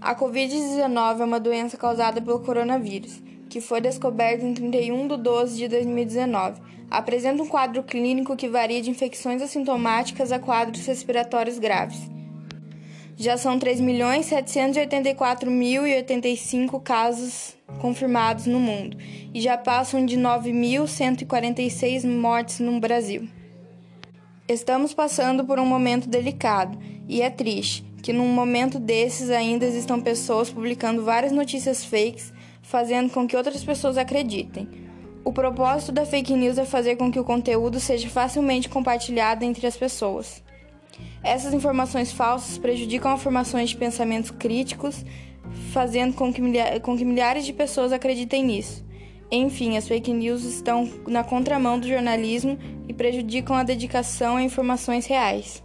A Covid-19 é uma doença causada pelo coronavírus, que foi descoberta em 31 de 12 de 2019. Apresenta um quadro clínico que varia de infecções assintomáticas a quadros respiratórios graves. Já são 3.784.085 casos confirmados no mundo e já passam de 9.146 mortes no Brasil. Estamos passando por um momento delicado e é triste que num momento desses ainda existam pessoas publicando várias notícias fakes, fazendo com que outras pessoas acreditem. O propósito da fake news é fazer com que o conteúdo seja facilmente compartilhado entre as pessoas. Essas informações falsas prejudicam a formação de pensamentos críticos, fazendo com que, com que milhares de pessoas acreditem nisso. Enfim, as fake news estão na contramão do jornalismo e prejudicam a dedicação a informações reais.